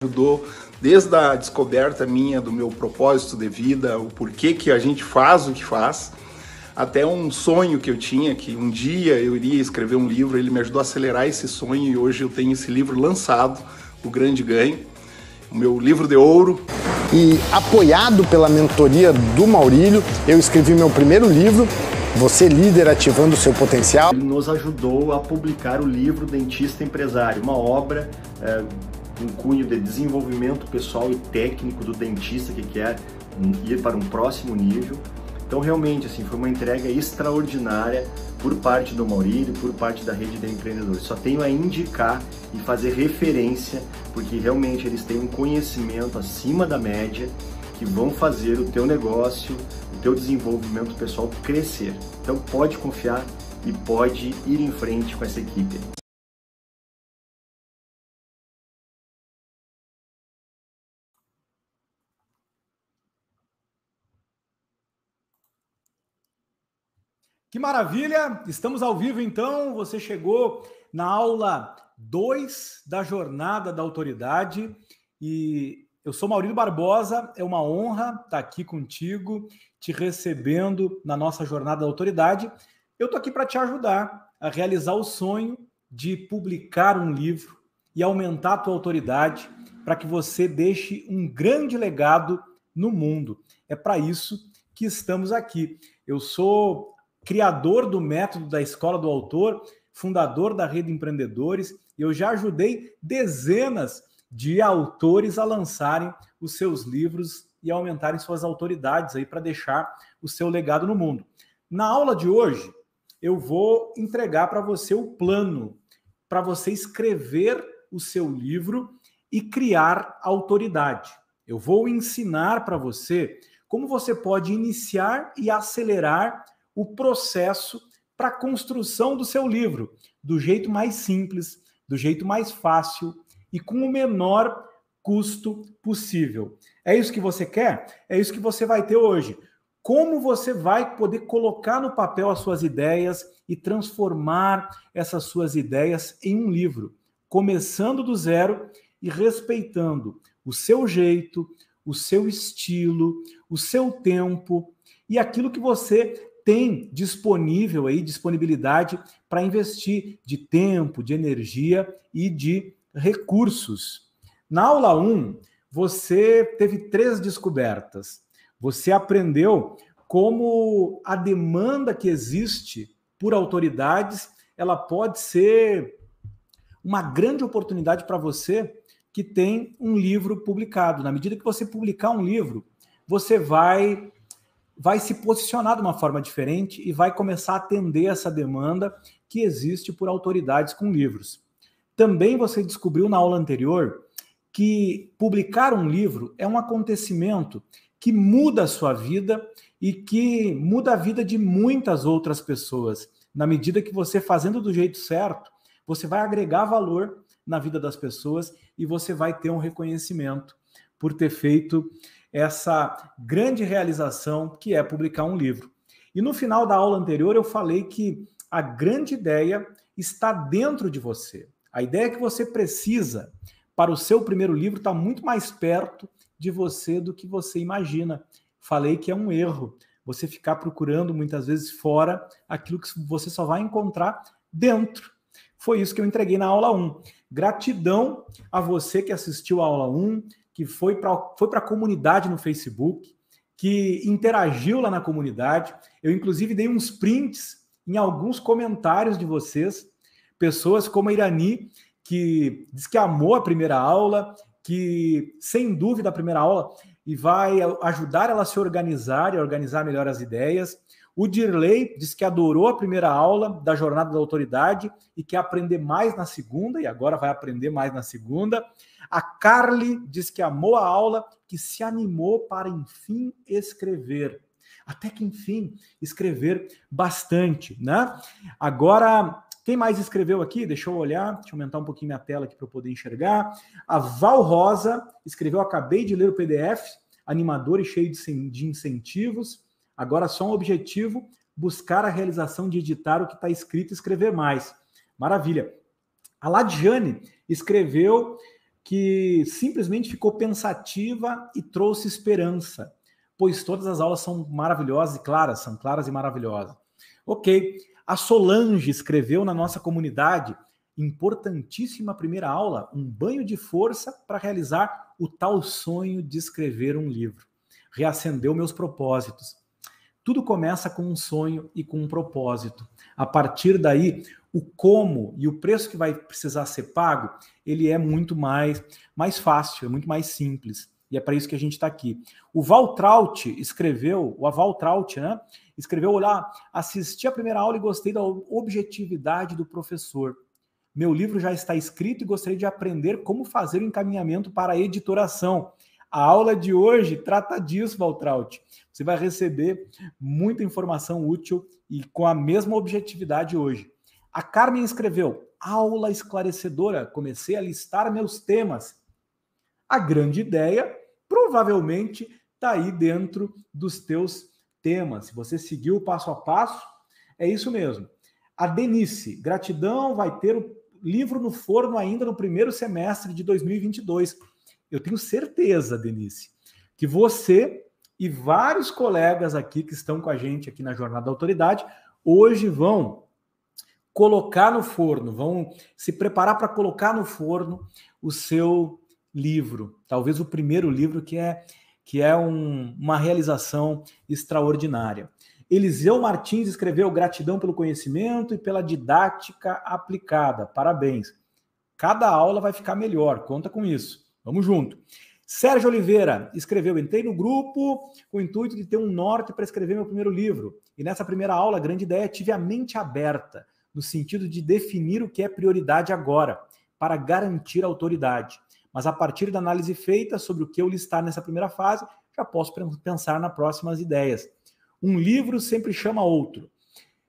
ajudou desde a descoberta minha do meu propósito de vida, o porquê que a gente faz o que faz, até um sonho que eu tinha que um dia eu iria escrever um livro, ele me ajudou a acelerar esse sonho e hoje eu tenho esse livro lançado, O Grande Ganho, o meu livro de ouro. E apoiado pela mentoria do Maurílio, eu escrevi meu primeiro livro, Você Líder Ativando o Seu Potencial. Ele nos ajudou a publicar o livro Dentista Empresário, uma obra é, um cunho de desenvolvimento pessoal e técnico do dentista que quer ir para um próximo nível. Então, realmente, assim, foi uma entrega extraordinária por parte do Maurílio, por parte da rede de empreendedores. Só tenho a indicar e fazer referência, porque realmente eles têm um conhecimento acima da média que vão fazer o teu negócio, o teu desenvolvimento pessoal crescer. Então, pode confiar e pode ir em frente com essa equipe. Que maravilha! Estamos ao vivo então. Você chegou na aula 2 da Jornada da Autoridade e eu sou Maurício Barbosa. É uma honra estar aqui contigo, te recebendo na nossa Jornada da Autoridade. Eu estou aqui para te ajudar a realizar o sonho de publicar um livro e aumentar a tua autoridade para que você deixe um grande legado no mundo. É para isso que estamos aqui. Eu sou criador do método da Escola do Autor, fundador da Rede Empreendedores, e eu já ajudei dezenas de autores a lançarem os seus livros e aumentarem suas autoridades aí para deixar o seu legado no mundo. Na aula de hoje, eu vou entregar para você o plano para você escrever o seu livro e criar autoridade. Eu vou ensinar para você como você pode iniciar e acelerar o processo para a construção do seu livro, do jeito mais simples, do jeito mais fácil e com o menor custo possível. É isso que você quer? É isso que você vai ter hoje. Como você vai poder colocar no papel as suas ideias e transformar essas suas ideias em um livro, começando do zero e respeitando o seu jeito, o seu estilo, o seu tempo e aquilo que você tem disponível aí disponibilidade para investir de tempo, de energia e de recursos. Na aula 1, você teve três descobertas. Você aprendeu como a demanda que existe por autoridades, ela pode ser uma grande oportunidade para você que tem um livro publicado. Na medida que você publicar um livro, você vai vai se posicionar de uma forma diferente e vai começar a atender essa demanda que existe por autoridades com livros. Também você descobriu na aula anterior que publicar um livro é um acontecimento que muda a sua vida e que muda a vida de muitas outras pessoas. Na medida que você fazendo do jeito certo, você vai agregar valor na vida das pessoas e você vai ter um reconhecimento por ter feito essa grande realização que é publicar um livro. E no final da aula anterior eu falei que a grande ideia está dentro de você. A ideia que você precisa para o seu primeiro livro está muito mais perto de você do que você imagina. Falei que é um erro você ficar procurando muitas vezes fora aquilo que você só vai encontrar dentro. Foi isso que eu entreguei na aula 1. Gratidão a você que assistiu a aula 1, que foi para foi a comunidade no Facebook, que interagiu lá na comunidade. Eu, inclusive, dei uns prints em alguns comentários de vocês, pessoas como a Irani, que diz que amou a primeira aula, que, sem dúvida, a primeira aula e vai ajudar ela a se organizar e organizar melhor as ideias. O Dirley diz que adorou a primeira aula da Jornada da Autoridade e quer aprender mais na segunda, e agora vai aprender mais na segunda. A Carly diz que amou a aula, que se animou para enfim escrever. Até que enfim escrever bastante, né? Agora, quem mais escreveu aqui? Deixa eu olhar, deixa eu aumentar um pouquinho minha tela aqui para eu poder enxergar. A Val Rosa escreveu: Acabei de ler o PDF, animador e cheio de incentivos. Agora só um objetivo: buscar a realização de editar o que está escrito e escrever mais. Maravilha. A Ladiane escreveu que simplesmente ficou pensativa e trouxe esperança, pois todas as aulas são maravilhosas e claras, são claras e maravilhosas. Ok, a Solange escreveu na nossa comunidade importantíssima primeira aula, um banho de força para realizar o tal sonho de escrever um livro. Reacendeu meus propósitos. Tudo começa com um sonho e com um propósito. A partir daí, o como e o preço que vai precisar ser pago, ele é muito mais, mais fácil, é muito mais simples. E é para isso que a gente está aqui. O Valtraut escreveu, o Valtraut, né? Escreveu, olá, assisti a primeira aula e gostei da objetividade do professor. Meu livro já está escrito e gostaria de aprender como fazer o encaminhamento para a editoração. A aula de hoje trata disso, Valtraut. Você vai receber muita informação útil e com a mesma objetividade hoje. A Carmen escreveu: aula esclarecedora. Comecei a listar meus temas. A grande ideia provavelmente está aí dentro dos teus temas. Se você seguiu o passo a passo, é isso mesmo. A Denise, gratidão, vai ter o livro no forno ainda no primeiro semestre de 2022. Eu tenho certeza, Denise, que você e vários colegas aqui que estão com a gente aqui na Jornada da Autoridade hoje vão colocar no forno, vão se preparar para colocar no forno o seu livro, talvez o primeiro livro que é que é um, uma realização extraordinária. Eliseu Martins escreveu gratidão pelo conhecimento e pela didática aplicada. Parabéns. Cada aula vai ficar melhor, conta com isso. Vamos junto. Sérgio Oliveira escreveu: entrei no grupo com o intuito de ter um norte para escrever meu primeiro livro. E nessa primeira aula, grande ideia, tive a mente aberta no sentido de definir o que é prioridade agora, para garantir a autoridade. Mas a partir da análise feita sobre o que eu listar nessa primeira fase, já posso pensar nas próximas ideias. Um livro sempre chama outro.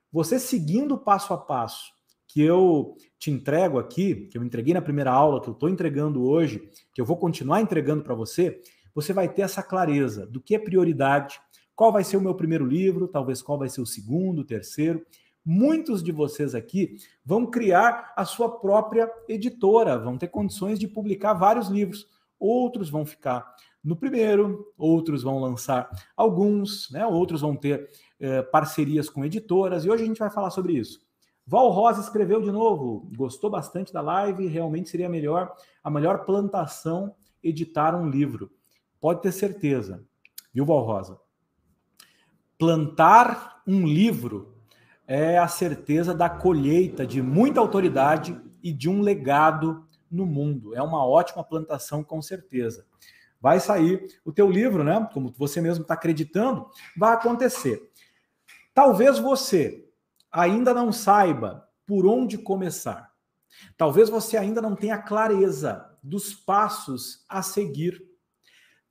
Você seguindo passo a passo que eu te entrego aqui, que eu entreguei na primeira aula, que eu estou entregando hoje, que eu vou continuar entregando para você, você vai ter essa clareza do que é prioridade, qual vai ser o meu primeiro livro, talvez qual vai ser o segundo, o terceiro, Muitos de vocês aqui vão criar a sua própria editora, vão ter condições de publicar vários livros. Outros vão ficar no primeiro, outros vão lançar alguns, né? outros vão ter eh, parcerias com editoras, e hoje a gente vai falar sobre isso. Val Rosa escreveu de novo, gostou bastante da live, realmente seria melhor, a melhor plantação editar um livro. Pode ter certeza, viu, Val Rosa? Plantar um livro é a certeza da colheita de muita autoridade e de um legado no mundo. É uma ótima plantação, com certeza. Vai sair o teu livro, né? Como você mesmo está acreditando, vai acontecer. Talvez você ainda não saiba por onde começar. Talvez você ainda não tenha clareza dos passos a seguir.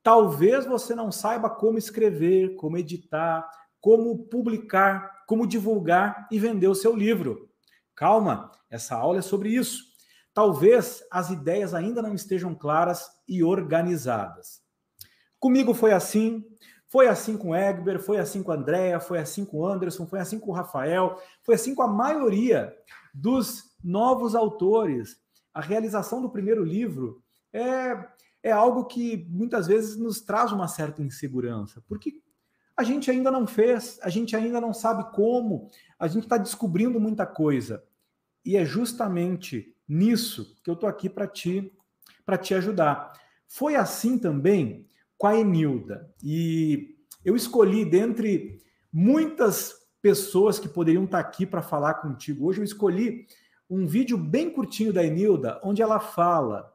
Talvez você não saiba como escrever, como editar, como publicar, como divulgar e vender o seu livro. Calma, essa aula é sobre isso. Talvez as ideias ainda não estejam claras e organizadas. Comigo foi assim, foi assim com Egber, foi assim com Andréa, foi assim com Anderson, foi assim com o Rafael, foi assim com a maioria dos novos autores. A realização do primeiro livro é, é algo que muitas vezes nos traz uma certa insegurança, porque a gente ainda não fez, a gente ainda não sabe como, a gente está descobrindo muita coisa. E é justamente nisso que eu estou aqui para te, te ajudar. Foi assim também com a Enilda. E eu escolhi dentre muitas pessoas que poderiam estar aqui para falar contigo. Hoje eu escolhi um vídeo bem curtinho da Enilda, onde ela fala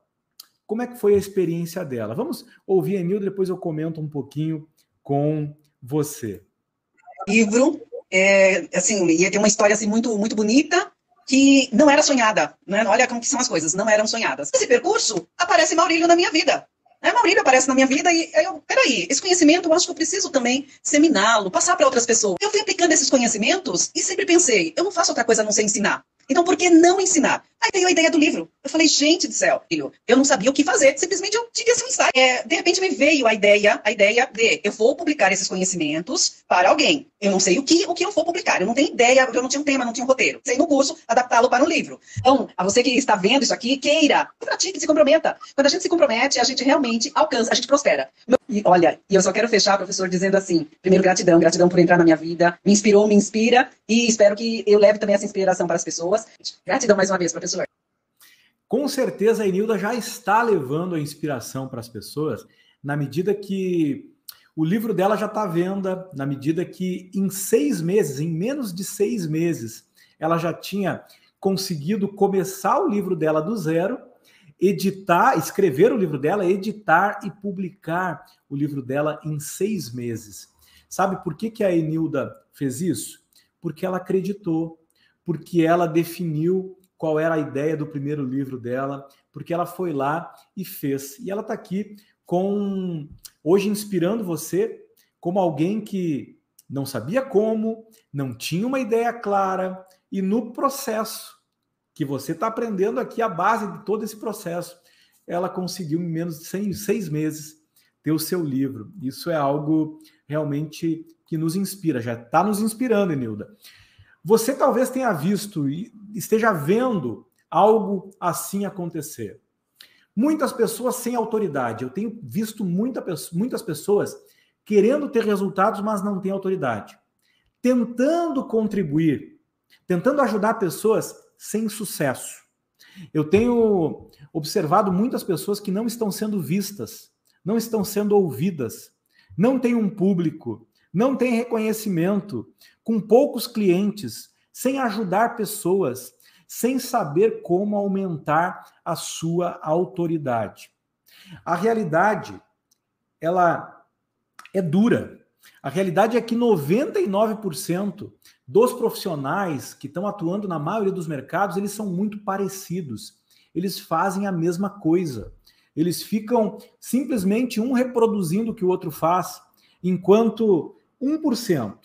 como é que foi a experiência dela. Vamos ouvir a Enilda, depois eu comento um pouquinho com você? Livro, é, assim, ia ter uma história assim, muito, muito bonita, que não era sonhada. Né? Olha como que são as coisas, não eram sonhadas. Nesse percurso, aparece Maurílio na minha vida. Né? Maurílio aparece na minha vida e eu, peraí, esse conhecimento eu acho que eu preciso também seminá-lo, passar para outras pessoas. Eu fui aplicando esses conhecimentos e sempre pensei, eu não faço outra coisa a não ser ensinar. Então, por que não ensinar? Aí veio a ideia do livro. Eu falei, gente do céu, filho, eu não sabia o que fazer. Simplesmente eu tive esse insight. É, de repente me veio a ideia, a ideia de eu vou publicar esses conhecimentos para alguém. Eu não sei o que, o que eu vou publicar. Eu não tenho ideia, eu não tinha um tema, não tinha um roteiro. Sei no curso adaptá-lo para um livro. Então, a você que está vendo isso aqui, queira, pratique, se comprometa. Quando a gente se compromete, a gente realmente alcança, a gente prospera. E olha, e eu só quero fechar, professor, dizendo assim: primeiro, gratidão, gratidão por entrar na minha vida. Me inspirou, me inspira e espero que eu leve também essa inspiração para as pessoas. Gratidão mais uma vez, professor. Com certeza a Enilda já está levando a inspiração para as pessoas, na medida que o livro dela já está à venda, na medida que em seis meses, em menos de seis meses, ela já tinha conseguido começar o livro dela do zero, editar, escrever o livro dela, editar e publicar o livro dela em seis meses. Sabe por que, que a Enilda fez isso? Porque ela acreditou, porque ela definiu qual era a ideia do primeiro livro dela, porque ela foi lá e fez. E ela está aqui com hoje inspirando você como alguém que não sabia como, não tinha uma ideia clara e no processo que você está aprendendo aqui a base de todo esse processo, ela conseguiu em menos de seis, meses ter o seu livro. Isso é algo realmente que nos inspira, já está nos inspirando, Enilda. Você talvez tenha visto e esteja vendo algo assim acontecer. Muitas pessoas sem autoridade. Eu tenho visto muita, muitas pessoas querendo ter resultados, mas não têm autoridade. Tentando contribuir, tentando ajudar pessoas sem sucesso. Eu tenho observado muitas pessoas que não estão sendo vistas, não estão sendo ouvidas, não têm um público, não têm reconhecimento, com poucos clientes, sem ajudar pessoas, sem saber como aumentar a sua autoridade. A realidade, ela é dura. A realidade é que 99% dos profissionais que estão atuando na maioria dos mercados, eles são muito parecidos. Eles fazem a mesma coisa. Eles ficam simplesmente um reproduzindo o que o outro faz, enquanto 1%,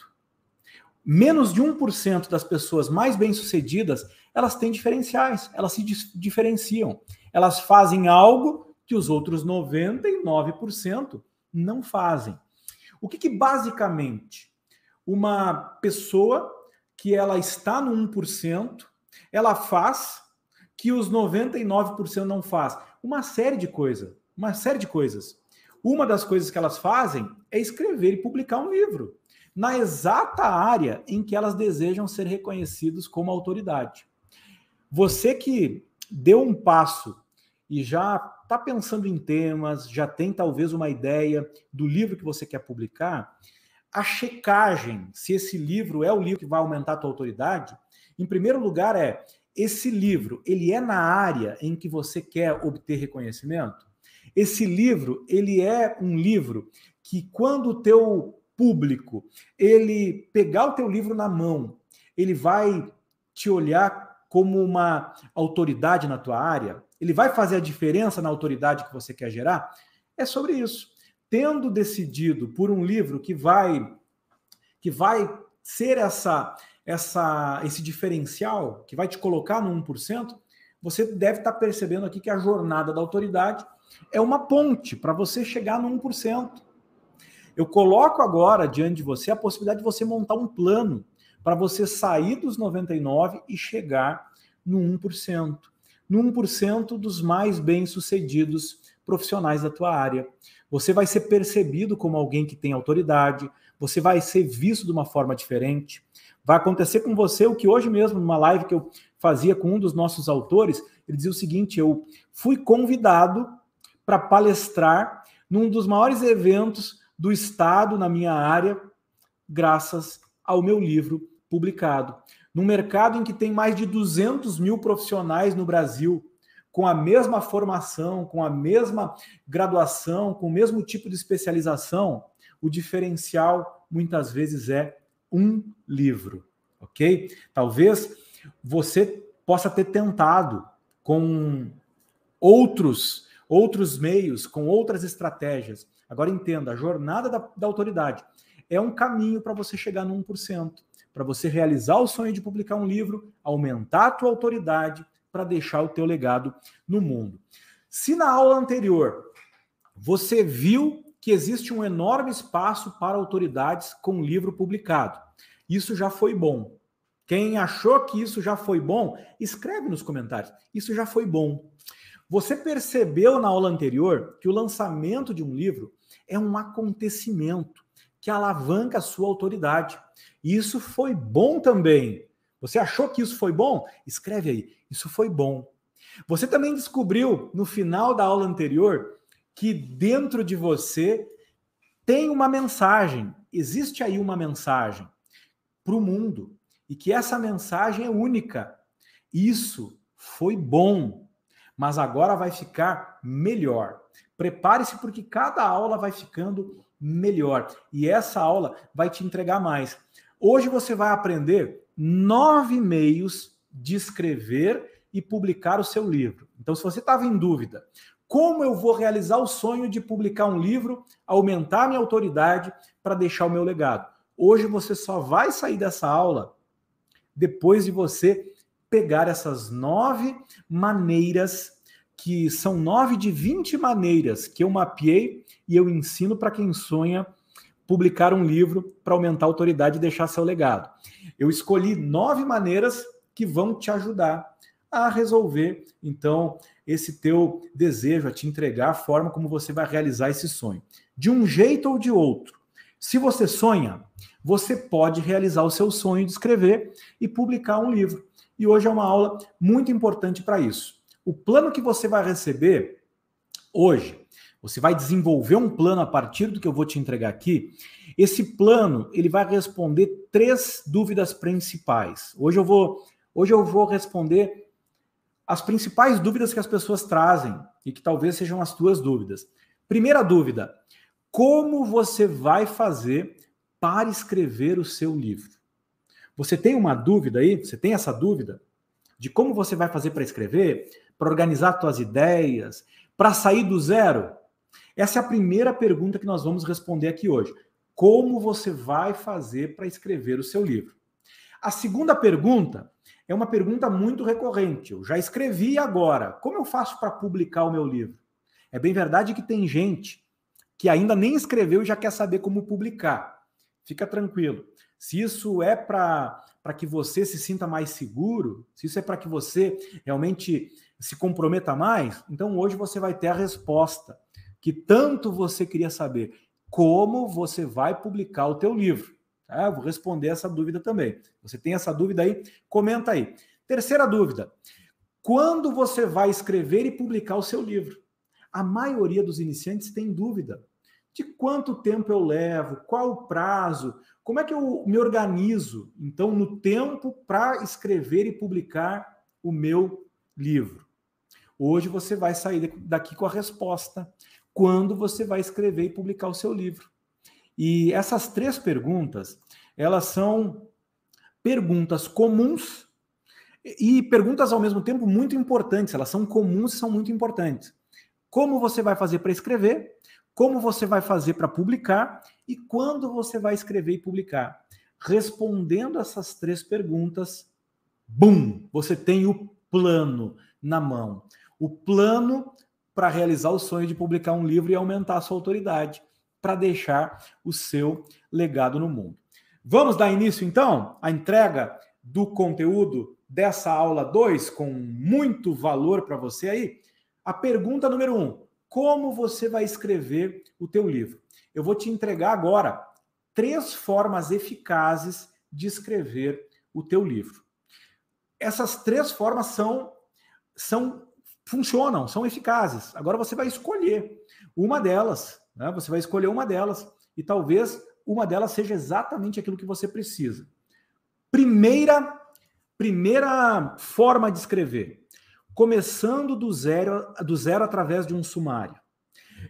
menos de 1% das pessoas mais bem-sucedidas, elas têm diferenciais, elas se diferenciam. Elas fazem algo que os outros 99% não fazem. O que, que basicamente uma pessoa que ela está no 1%, ela faz que os 99% não faz? Uma série de coisas, uma série de coisas. Uma das coisas que elas fazem é escrever e publicar um livro na exata área em que elas desejam ser reconhecidos como autoridade. Você que deu um passo e já está pensando em temas, já tem talvez uma ideia do livro que você quer publicar, a checagem se esse livro é o livro que vai aumentar a tua autoridade, em primeiro lugar é esse livro, ele é na área em que você quer obter reconhecimento? Esse livro, ele é um livro que quando o teu público, ele pegar o teu livro na mão, ele vai te olhar como uma autoridade na tua área, ele vai fazer a diferença na autoridade que você quer gerar? É sobre isso. Tendo decidido por um livro que vai que vai ser essa essa esse diferencial, que vai te colocar no 1%, você deve estar percebendo aqui que a jornada da autoridade é uma ponte para você chegar no 1%. Eu coloco agora diante de você a possibilidade de você montar um plano para você sair dos 99 e chegar no 1%. No 1% dos mais bem-sucedidos profissionais da tua área. Você vai ser percebido como alguém que tem autoridade, você vai ser visto de uma forma diferente. Vai acontecer com você o que hoje mesmo, numa live que eu fazia com um dos nossos autores, ele dizia o seguinte: eu fui convidado para palestrar num dos maiores eventos do Estado na minha área, graças ao meu livro publicado. Num mercado em que tem mais de 200 mil profissionais no Brasil, com a mesma formação, com a mesma graduação, com o mesmo tipo de especialização, o diferencial muitas vezes é um livro, ok? Talvez você possa ter tentado com outros outros meios, com outras estratégias. Agora entenda, a jornada da, da autoridade é um caminho para você chegar no 1%. Para você realizar o sonho de publicar um livro, aumentar a tua autoridade para deixar o teu legado no mundo. Se na aula anterior você viu que existe um enorme espaço para autoridades com livro publicado, isso já foi bom. Quem achou que isso já foi bom, escreve nos comentários. Isso já foi bom. Você percebeu na aula anterior que o lançamento de um livro é um acontecimento que alavanca a sua autoridade. E isso foi bom também. Você achou que isso foi bom? Escreve aí. Isso foi bom. Você também descobriu no final da aula anterior que dentro de você tem uma mensagem. Existe aí uma mensagem para o mundo e que essa mensagem é única. Isso foi bom, mas agora vai ficar melhor. Prepare-se porque cada aula vai ficando melhor e essa aula vai te entregar mais. Hoje você vai aprender nove meios de escrever e publicar o seu livro. Então, se você estava em dúvida, como eu vou realizar o sonho de publicar um livro, aumentar minha autoridade para deixar o meu legado? Hoje você só vai sair dessa aula depois de você pegar essas nove maneiras, que são nove de 20 maneiras que eu mapeei e eu ensino para quem sonha publicar um livro para aumentar a autoridade e deixar seu legado. Eu escolhi nove maneiras que vão te ajudar a resolver, então, esse teu desejo, a te entregar a forma como você vai realizar esse sonho. De um jeito ou de outro. Se você sonha, você pode realizar o seu sonho de escrever e publicar um livro. E hoje é uma aula muito importante para isso. O plano que você vai receber hoje, você vai desenvolver um plano a partir do que eu vou te entregar aqui. Esse plano, ele vai responder três dúvidas principais. Hoje eu vou, hoje eu vou responder as principais dúvidas que as pessoas trazem e que talvez sejam as tuas dúvidas. Primeira dúvida: como você vai fazer para escrever o seu livro. Você tem uma dúvida aí? Você tem essa dúvida de como você vai fazer para escrever, para organizar suas ideias, para sair do zero? Essa é a primeira pergunta que nós vamos responder aqui hoje. Como você vai fazer para escrever o seu livro? A segunda pergunta é uma pergunta muito recorrente. Eu já escrevi agora. Como eu faço para publicar o meu livro? É bem verdade que tem gente que ainda nem escreveu e já quer saber como publicar. Fica tranquilo. Se isso é para que você se sinta mais seguro, se isso é para que você realmente se comprometa mais, então hoje você vai ter a resposta que tanto você queria saber. Como você vai publicar o teu livro? Tá? Vou responder essa dúvida também. Você tem essa dúvida aí? Comenta aí. Terceira dúvida. Quando você vai escrever e publicar o seu livro? A maioria dos iniciantes tem dúvida de quanto tempo eu levo, qual o prazo, como é que eu me organizo, então, no tempo para escrever e publicar o meu livro. Hoje você vai sair daqui com a resposta. Quando você vai escrever e publicar o seu livro? E essas três perguntas, elas são perguntas comuns e perguntas ao mesmo tempo muito importantes. Elas são comuns e são muito importantes. Como você vai fazer para escrever? como você vai fazer para publicar e quando você vai escrever e publicar. Respondendo essas três perguntas, bum, você tem o plano na mão. O plano para realizar o sonho de publicar um livro e aumentar a sua autoridade, para deixar o seu legado no mundo. Vamos dar início então à entrega do conteúdo dessa aula 2 com muito valor para você aí? A pergunta número 1: um, como você vai escrever o teu livro. Eu vou te entregar agora três formas eficazes de escrever o teu livro. Essas três formas são são funcionam, são eficazes. Agora você vai escolher uma delas, né? Você vai escolher uma delas e talvez uma delas seja exatamente aquilo que você precisa. Primeira primeira forma de escrever começando do zero, do zero através de um sumário.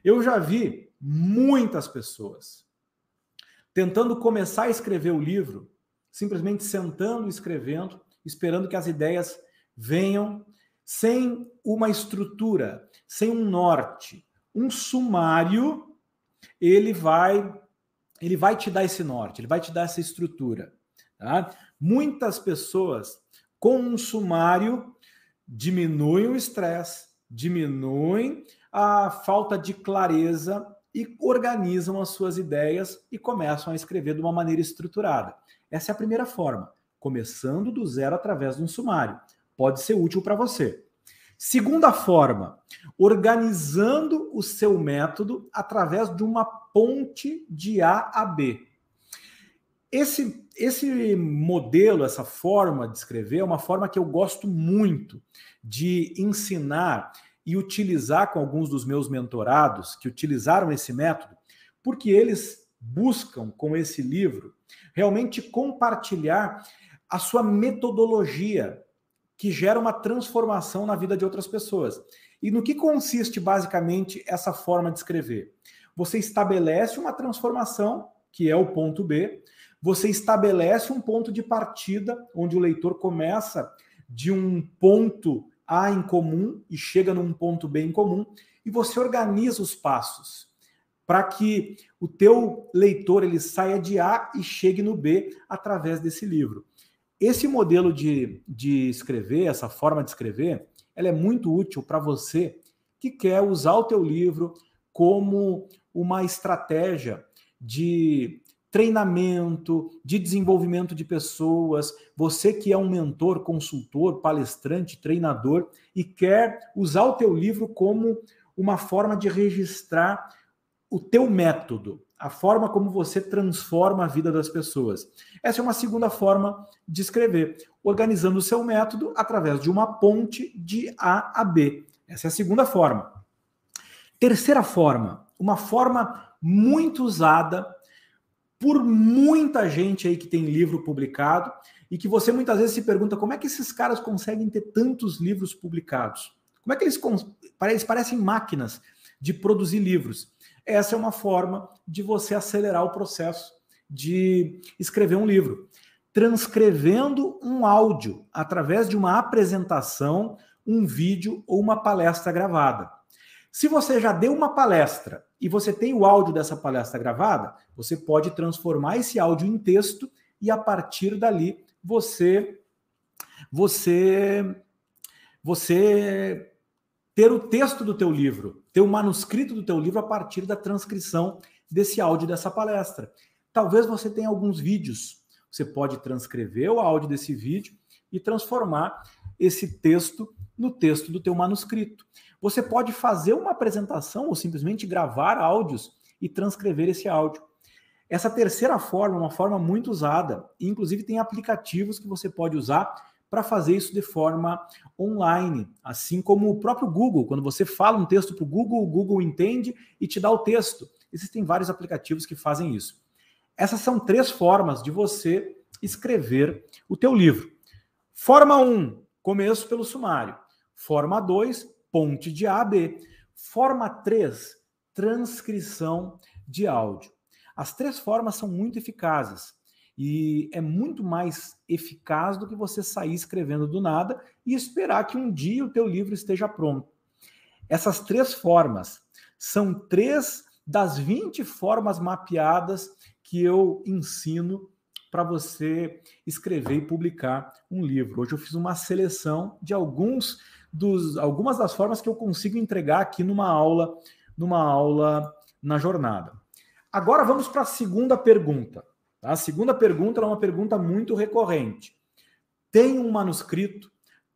Eu já vi muitas pessoas tentando começar a escrever o livro, simplesmente sentando e escrevendo, esperando que as ideias venham sem uma estrutura, sem um norte. Um sumário, ele vai ele vai te dar esse norte, ele vai te dar essa estrutura, Tá? Muitas pessoas com um sumário diminuem o estresse, diminuem a falta de clareza e organizam as suas ideias e começam a escrever de uma maneira estruturada. Essa é a primeira forma, começando do zero através de um sumário. Pode ser útil para você. Segunda forma, organizando o seu método através de uma ponte de A a B. Esse, esse modelo, essa forma de escrever, é uma forma que eu gosto muito de ensinar e utilizar com alguns dos meus mentorados que utilizaram esse método, porque eles buscam com esse livro realmente compartilhar a sua metodologia que gera uma transformação na vida de outras pessoas. E no que consiste basicamente essa forma de escrever? Você estabelece uma transformação, que é o ponto B, você estabelece um ponto de partida, onde o leitor começa de um ponto A em comum e chega num ponto B em comum, e você organiza os passos para que o teu leitor ele saia de A e chegue no B através desse livro. Esse modelo de, de escrever, essa forma de escrever, ela é muito útil para você que quer usar o teu livro como uma estratégia de treinamento, de desenvolvimento de pessoas, você que é um mentor, consultor, palestrante, treinador e quer usar o teu livro como uma forma de registrar o teu método, a forma como você transforma a vida das pessoas. Essa é uma segunda forma de escrever, organizando o seu método através de uma ponte de A a B. Essa é a segunda forma. Terceira forma, uma forma muito usada por muita gente aí que tem livro publicado e que você muitas vezes se pergunta como é que esses caras conseguem ter tantos livros publicados? Como é que eles, eles parecem máquinas de produzir livros? Essa é uma forma de você acelerar o processo de escrever um livro. Transcrevendo um áudio através de uma apresentação, um vídeo ou uma palestra gravada. Se você já deu uma palestra e você tem o áudio dessa palestra gravada, você pode transformar esse áudio em texto e a partir dali você você você ter o texto do teu livro, ter o manuscrito do teu livro a partir da transcrição desse áudio dessa palestra. Talvez você tenha alguns vídeos. Você pode transcrever o áudio desse vídeo e transformar esse texto no texto do teu manuscrito. Você pode fazer uma apresentação ou simplesmente gravar áudios e transcrever esse áudio. Essa terceira forma é uma forma muito usada, inclusive tem aplicativos que você pode usar para fazer isso de forma online, assim como o próprio Google. Quando você fala um texto para o Google, o Google entende e te dá o texto. Existem vários aplicativos que fazem isso. Essas são três formas de você escrever o teu livro. Forma 1, um, começo pelo sumário. Forma 2, ponte de A a B. Forma 3, transcrição de áudio. As três formas são muito eficazes e é muito mais eficaz do que você sair escrevendo do nada e esperar que um dia o teu livro esteja pronto. Essas três formas são três das 20 formas mapeadas que eu ensino para você escrever e publicar um livro. Hoje eu fiz uma seleção de alguns dos, algumas das formas que eu consigo entregar aqui numa aula, numa aula na jornada. Agora vamos para a segunda pergunta. Tá? A segunda pergunta é uma pergunta muito recorrente. Tem um manuscrito,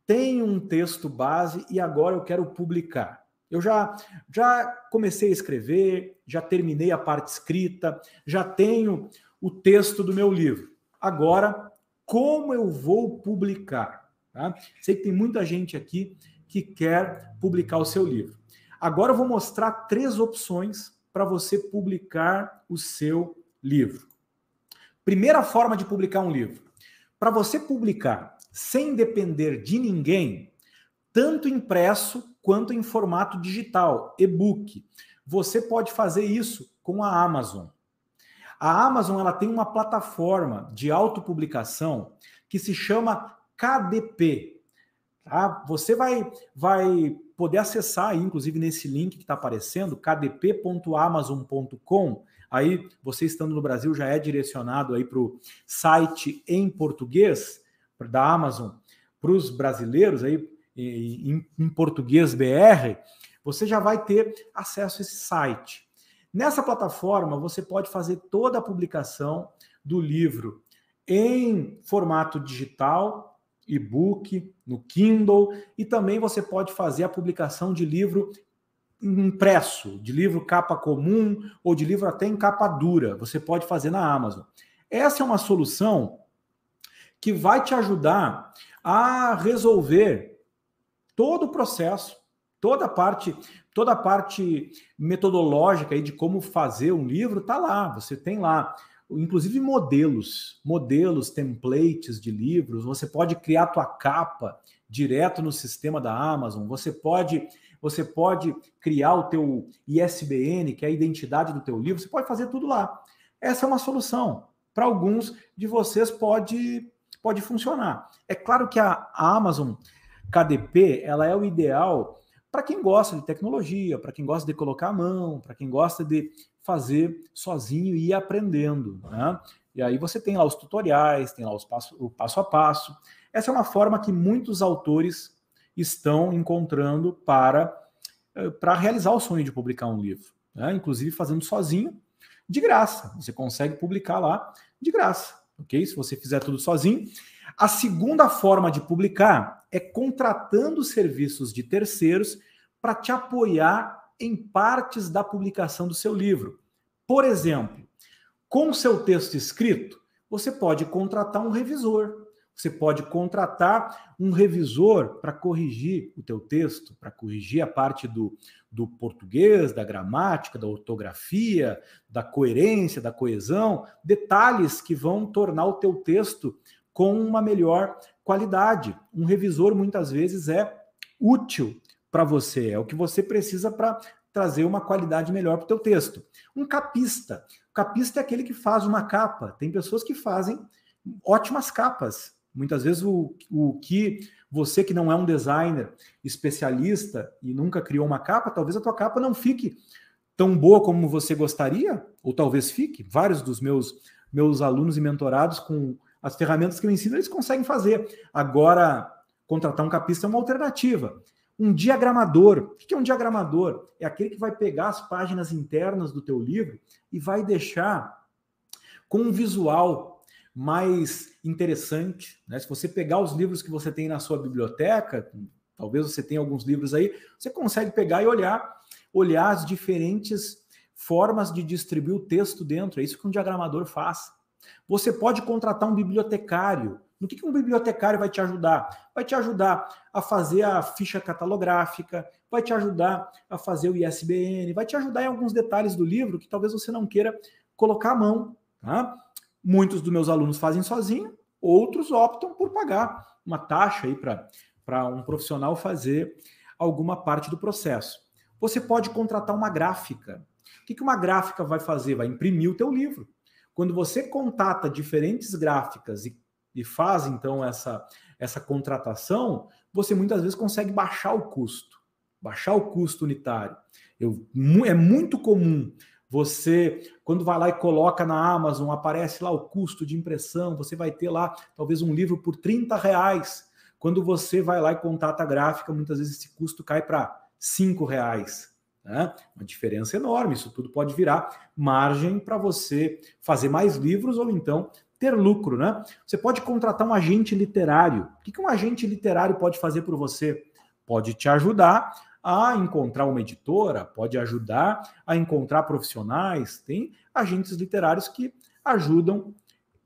tem um texto base e agora eu quero publicar. Eu já, já comecei a escrever, já terminei a parte escrita, já tenho o texto do meu livro. Agora, como eu vou publicar? Tá? Sei que tem muita gente aqui que quer publicar o seu livro. Agora eu vou mostrar três opções para você publicar o seu livro. Primeira forma de publicar um livro. Para você publicar sem depender de ninguém, tanto impresso quanto em formato digital, e-book, você pode fazer isso com a Amazon. A Amazon ela tem uma plataforma de autopublicação que se chama KDP. Tá? Você vai, vai poder acessar, inclusive nesse link que está aparecendo, kdp.amazon.com, Aí, você estando no Brasil, já é direcionado aí para o site em português da Amazon para os brasileiros aí em, em português BR, você já vai ter acesso a esse site. Nessa plataforma, você pode fazer toda a publicação do livro em formato digital, e-book, no Kindle, e também você pode fazer a publicação de livro impresso, de livro capa comum ou de livro até em capa dura. Você pode fazer na Amazon. Essa é uma solução que vai te ajudar a resolver todo o processo, toda a parte, toda a parte metodológica aí de como fazer um livro tá lá. Você tem lá, inclusive modelos, modelos, templates de livros. Você pode criar tua capa direto no sistema da Amazon. Você pode você pode criar o teu ISBN, que é a identidade do teu livro. Você pode fazer tudo lá. Essa é uma solução. Para alguns de vocês pode pode funcionar. É claro que a Amazon KDP ela é o ideal para quem gosta de tecnologia, para quem gosta de colocar a mão, para quem gosta de fazer sozinho e ir aprendendo. Né? E aí você tem lá os tutoriais, tem lá os passo, o passo a passo. Essa é uma forma que muitos autores estão encontrando para, eh, para realizar o sonho de publicar um livro. Né? Inclusive fazendo sozinho, de graça. Você consegue publicar lá de graça, ok? Se você fizer tudo sozinho. A segunda forma de publicar é contratando serviços de terceiros para te apoiar em partes da publicação do seu livro. Por exemplo, com seu texto escrito, você pode contratar um revisor. Você pode contratar um revisor para corrigir o teu texto, para corrigir a parte do, do português, da gramática, da ortografia, da coerência, da coesão, detalhes que vão tornar o teu texto com uma melhor qualidade. Um revisor muitas vezes é útil para você, é o que você precisa para trazer uma qualidade melhor para o teu texto. Um capista. O capista é aquele que faz uma capa. Tem pessoas que fazem ótimas capas. Muitas vezes o, o que você que não é um designer especialista e nunca criou uma capa, talvez a tua capa não fique tão boa como você gostaria, ou talvez fique. Vários dos meus meus alunos e mentorados com as ferramentas que eu ensino, eles conseguem fazer. Agora, contratar um capista é uma alternativa. Um diagramador. O que é um diagramador? É aquele que vai pegar as páginas internas do teu livro e vai deixar com um visual mais interessante. Né? Se você pegar os livros que você tem na sua biblioteca, talvez você tenha alguns livros aí, você consegue pegar e olhar, olhar as diferentes formas de distribuir o texto dentro. É isso que um diagramador faz. Você pode contratar um bibliotecário. No que, que um bibliotecário vai te ajudar? Vai te ajudar a fazer a ficha catalográfica, vai te ajudar a fazer o ISBN, vai te ajudar em alguns detalhes do livro que talvez você não queira colocar a mão. Tá? Muitos dos meus alunos fazem sozinho, outros optam por pagar uma taxa aí para um profissional fazer alguma parte do processo. Você pode contratar uma gráfica. O que, que uma gráfica vai fazer? Vai imprimir o teu livro. Quando você contata diferentes gráficas e, e faz então essa, essa contratação, você muitas vezes consegue baixar o custo, baixar o custo unitário. Eu, é muito comum você, quando vai lá e coloca na Amazon, aparece lá o custo de impressão, você vai ter lá talvez um livro por 30 reais. Quando você vai lá e contata a gráfica, muitas vezes esse custo cai para 5 reais. Né? Uma diferença enorme. Isso tudo pode virar margem para você fazer mais livros ou então ter lucro. Né? Você pode contratar um agente literário. O que um agente literário pode fazer por você? Pode te ajudar a encontrar uma editora, pode ajudar a encontrar profissionais. Tem agentes literários que ajudam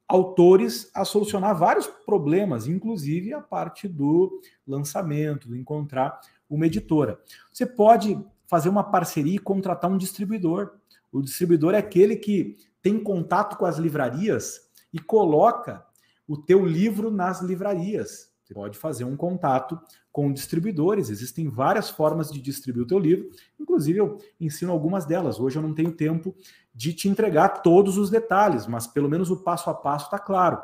autores a solucionar vários problemas, inclusive a parte do lançamento, do encontrar uma editora. Você pode fazer uma parceria e contratar um distribuidor. O distribuidor é aquele que tem contato com as livrarias e coloca o teu livro nas livrarias. Você pode fazer um contato com distribuidores. Existem várias formas de distribuir o teu livro. Inclusive, eu ensino algumas delas. Hoje eu não tenho tempo de te entregar todos os detalhes, mas pelo menos o passo a passo está claro.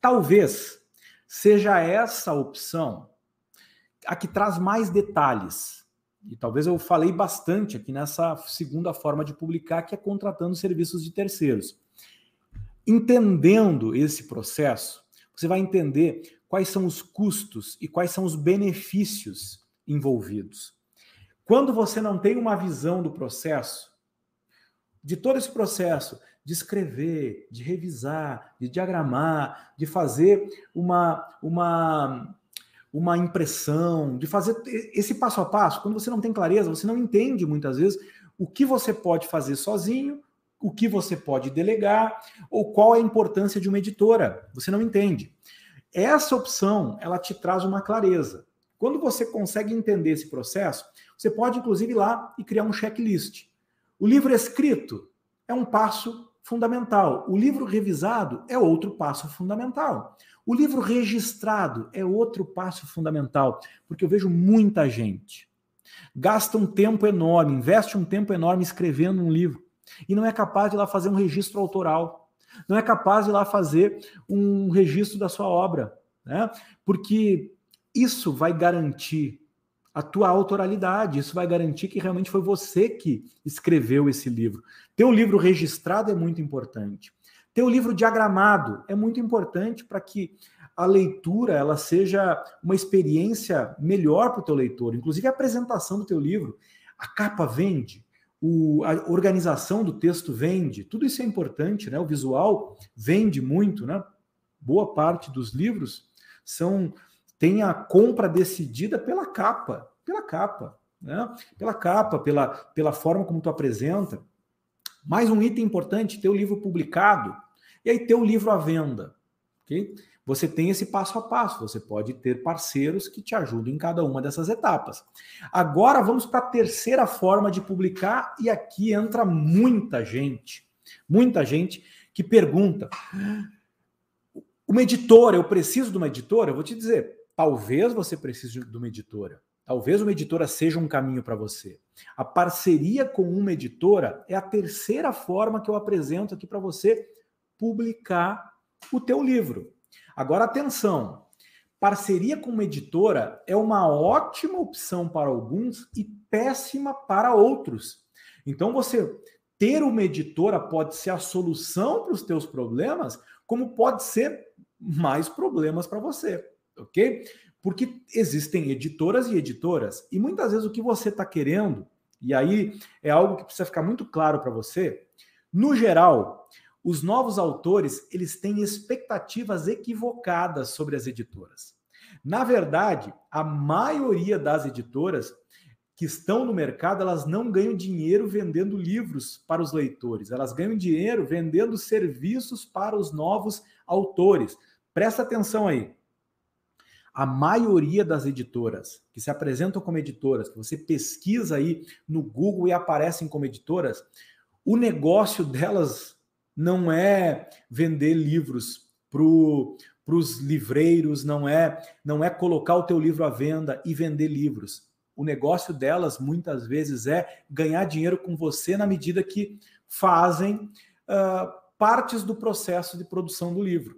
Talvez seja essa opção a que traz mais detalhes e talvez eu falei bastante aqui nessa segunda forma de publicar, que é contratando serviços de terceiros. Entendendo esse processo, você vai entender quais são os custos e quais são os benefícios envolvidos. Quando você não tem uma visão do processo, de todo esse processo, de escrever, de revisar, de diagramar, de fazer uma, uma, uma impressão, de fazer esse passo a passo, quando você não tem clareza, você não entende muitas vezes o que você pode fazer sozinho, o que você pode delegar, ou qual é a importância de uma editora. Você não entende. Essa opção, ela te traz uma clareza. Quando você consegue entender esse processo, você pode inclusive ir lá e criar um checklist. O livro escrito é um passo fundamental. O livro revisado é outro passo fundamental. O livro registrado é outro passo fundamental, porque eu vejo muita gente gasta um tempo enorme, investe um tempo enorme escrevendo um livro e não é capaz de lá fazer um registro autoral, não é capaz de ir lá fazer um registro da sua obra, né? Porque isso vai garantir a tua autoralidade. Isso vai garantir que realmente foi você que escreveu esse livro. Ter o livro registrado é muito importante. Ter o livro diagramado é muito importante para que a leitura ela seja uma experiência melhor para o teu leitor. Inclusive a apresentação do teu livro, a capa vende, o, a organização do texto vende. Tudo isso é importante, né? O visual vende muito, né? Boa parte dos livros são tem a compra decidida pela capa, pela capa, né? Pela capa, pela, pela forma como tu apresenta. Mais um item importante, ter o livro publicado e aí ter o livro à venda, Você tem esse passo a passo, você pode ter parceiros que te ajudem em cada uma dessas etapas. Agora vamos para a terceira forma de publicar e aqui entra muita gente, muita gente que pergunta: uma editora, eu preciso de uma editora? Eu vou te dizer, Talvez você precise de uma editora. Talvez uma editora seja um caminho para você. A parceria com uma editora é a terceira forma que eu apresento aqui para você publicar o teu livro. Agora atenção, parceria com uma editora é uma ótima opção para alguns e péssima para outros. Então você ter uma editora pode ser a solução para os teus problemas, como pode ser mais problemas para você ok? Porque existem editoras e editoras, e muitas vezes o que você está querendo, e aí é algo que precisa ficar muito claro para você, no geral, os novos autores eles têm expectativas equivocadas sobre as editoras. Na verdade, a maioria das editoras que estão no mercado, elas não ganham dinheiro vendendo livros para os leitores, elas ganham dinheiro vendendo serviços para os novos autores. Presta atenção aí a maioria das editoras que se apresentam como editoras, que você pesquisa aí no Google e aparecem como editoras, o negócio delas não é vender livros para os livreiros, não é não é colocar o teu livro à venda e vender livros. O negócio delas muitas vezes é ganhar dinheiro com você na medida que fazem uh, partes do processo de produção do livro.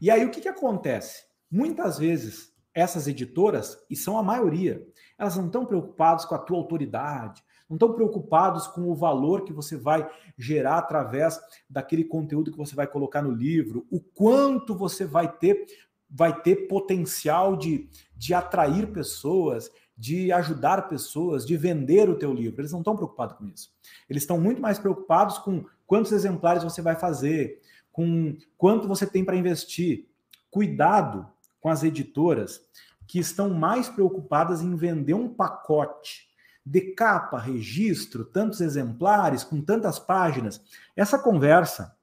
E aí o que, que acontece? Muitas vezes essas editoras, e são a maioria, elas não estão preocupadas com a tua autoridade, não estão preocupados com o valor que você vai gerar através daquele conteúdo que você vai colocar no livro, o quanto você vai ter vai ter potencial de, de atrair pessoas, de ajudar pessoas, de vender o teu livro. Eles não estão preocupados com isso. Eles estão muito mais preocupados com quantos exemplares você vai fazer, com quanto você tem para investir. Cuidado com as editoras que estão mais preocupadas em vender um pacote de capa, registro, tantos exemplares, com tantas páginas. Essa conversa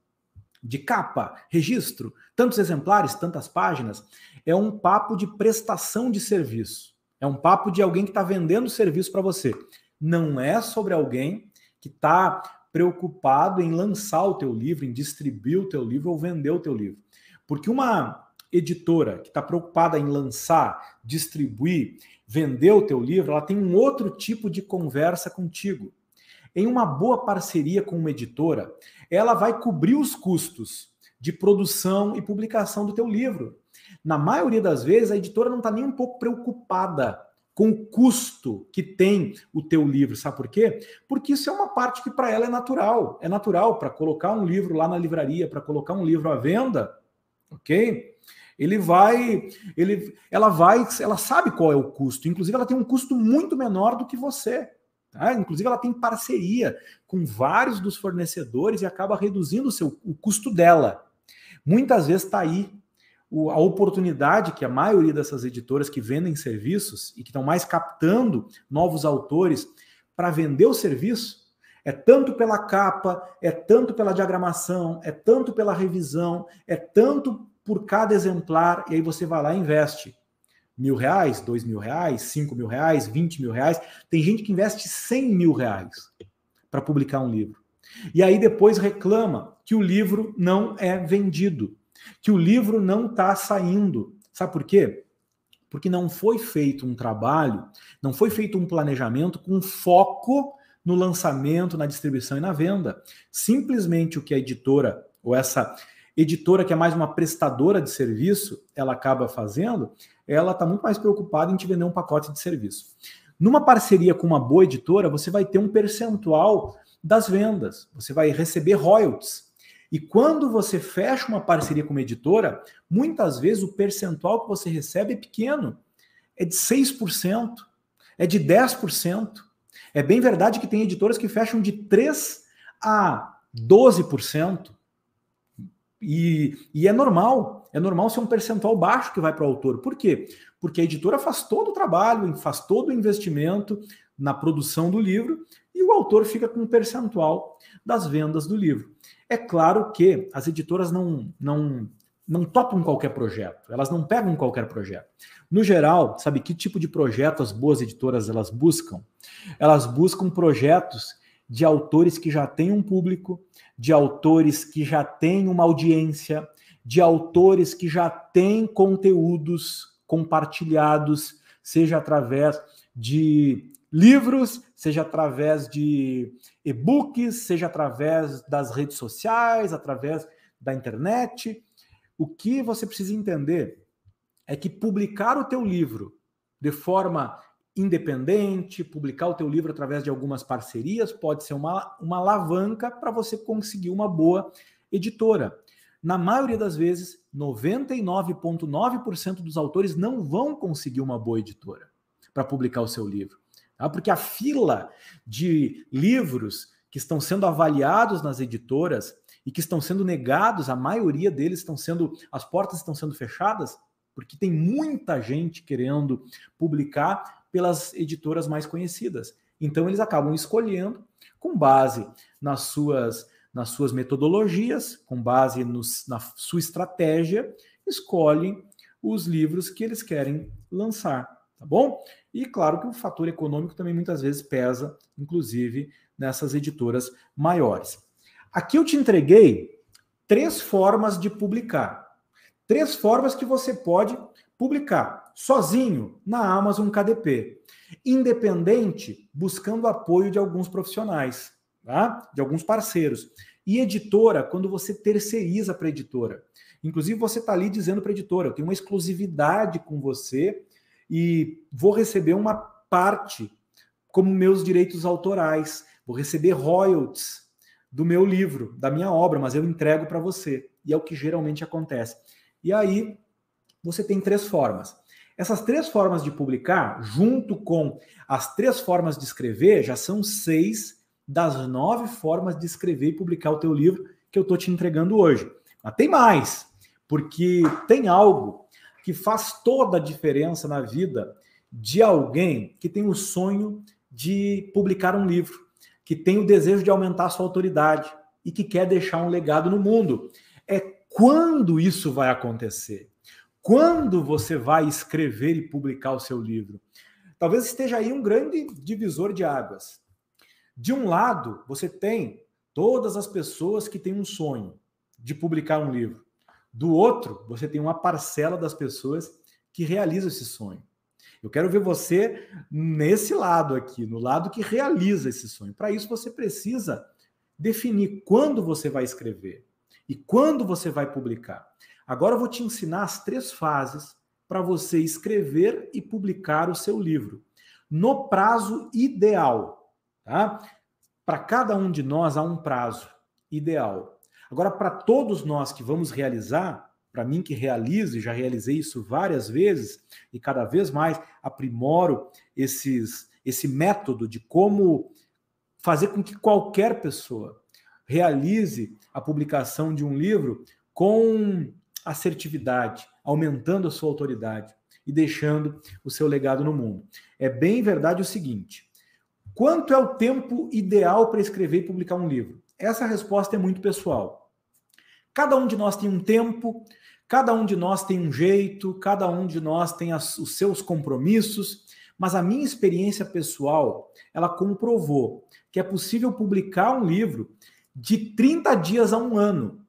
de capa, registro, tantos exemplares, tantas páginas, é um papo de prestação de serviço. É um papo de alguém que está vendendo serviço para você. Não é sobre alguém que está preocupado em lançar o teu livro, em distribuir o teu livro ou vender o teu livro. Porque uma editora que está preocupada em lançar, distribuir, vender o teu livro, ela tem um outro tipo de conversa contigo. Em uma boa parceria com uma editora, ela vai cobrir os custos de produção e publicação do teu livro. Na maioria das vezes, a editora não está nem um pouco preocupada com o custo que tem o teu livro. Sabe por quê? Porque isso é uma parte que para ela é natural. É natural para colocar um livro lá na livraria, para colocar um livro à venda, ok? Ele vai, ele, ela vai, ela sabe qual é o custo. Inclusive, ela tem um custo muito menor do que você. Tá? Inclusive, ela tem parceria com vários dos fornecedores e acaba reduzindo o, seu, o custo dela. Muitas vezes está aí a oportunidade que a maioria dessas editoras que vendem serviços e que estão mais captando novos autores para vender o serviço é tanto pela capa, é tanto pela diagramação, é tanto pela revisão, é tanto por cada exemplar, e aí você vai lá e investe mil reais, dois mil reais, cinco mil reais, vinte mil reais. Tem gente que investe cem mil reais para publicar um livro. E aí depois reclama que o livro não é vendido que o livro não está saindo. Sabe por quê? Porque não foi feito um trabalho, não foi feito um planejamento com foco no lançamento, na distribuição e na venda. Simplesmente o que a editora, ou essa editora que é mais uma prestadora de serviço, ela acaba fazendo, ela está muito mais preocupada em te vender um pacote de serviço. Numa parceria com uma boa editora, você vai ter um percentual das vendas, você vai receber royalties. E quando você fecha uma parceria com uma editora, muitas vezes o percentual que você recebe é pequeno. É de 6%, é de 10%. É bem verdade que tem editoras que fecham de 3 a 12%. E, e é normal, é normal ser um percentual baixo que vai para o autor. Por quê? Porque a editora faz todo o trabalho, faz todo o investimento na produção do livro e o autor fica com um percentual das vendas do livro. É claro que as editoras não, não, não topam qualquer projeto, elas não pegam qualquer projeto. No geral, sabe que tipo de projeto as boas editoras elas buscam? Elas buscam projetos de autores que já têm um público, de autores que já têm uma audiência, de autores que já têm conteúdos compartilhados, seja através de livros, seja através de e-books, seja através das redes sociais, através da internet. O que você precisa entender é que publicar o teu livro de forma independente, publicar o teu livro através de algumas parcerias pode ser uma, uma alavanca para você conseguir uma boa editora. Na maioria das vezes, 99,9% dos autores não vão conseguir uma boa editora para publicar o seu livro. Tá? Porque a fila de livros que estão sendo avaliados nas editoras e que estão sendo negados, a maioria deles estão sendo, as portas estão sendo fechadas, porque tem muita gente querendo publicar pelas editoras mais conhecidas. Então eles acabam escolhendo com base nas suas nas suas metodologias, com base nos, na sua estratégia, escolhem os livros que eles querem lançar, tá bom? E claro que o fator econômico também muitas vezes pesa, inclusive nessas editoras maiores. Aqui eu te entreguei três formas de publicar. Três formas que você pode publicar sozinho na Amazon KDP, independente, buscando apoio de alguns profissionais, tá? de alguns parceiros. E editora, quando você terceiriza para editora. Inclusive, você está ali dizendo para editora: eu tenho uma exclusividade com você e vou receber uma parte como meus direitos autorais, vou receber royalties do meu livro, da minha obra, mas eu entrego para você. E é o que geralmente acontece. E aí você tem três formas. Essas três formas de publicar, junto com as três formas de escrever, já são seis das nove formas de escrever e publicar o teu livro que eu estou te entregando hoje. Mas tem mais, porque tem algo que faz toda a diferença na vida de alguém que tem o sonho de publicar um livro, que tem o desejo de aumentar sua autoridade e que quer deixar um legado no mundo. É quando isso vai acontecer? Quando você vai escrever e publicar o seu livro? Talvez esteja aí um grande divisor de águas. De um lado, você tem todas as pessoas que têm um sonho de publicar um livro. Do outro, você tem uma parcela das pessoas que realiza esse sonho. Eu quero ver você nesse lado aqui, no lado que realiza esse sonho. Para isso, você precisa definir quando você vai escrever e quando você vai publicar. Agora eu vou te ensinar as três fases para você escrever e publicar o seu livro no prazo ideal, tá? Para cada um de nós há um prazo ideal. Agora, para todos nós que vamos realizar, para mim que realizo, e já realizei isso várias vezes, e cada vez mais aprimoro esses, esse método de como fazer com que qualquer pessoa realize a publicação de um livro com assertividade, aumentando a sua autoridade e deixando o seu legado no mundo. É bem verdade o seguinte: quanto é o tempo ideal para escrever e publicar um livro? Essa resposta é muito pessoal. Cada um de nós tem um tempo, cada um de nós tem um jeito, cada um de nós tem as, os seus compromissos, mas a minha experiência pessoal, ela comprovou que é possível publicar um livro de 30 dias a um ano.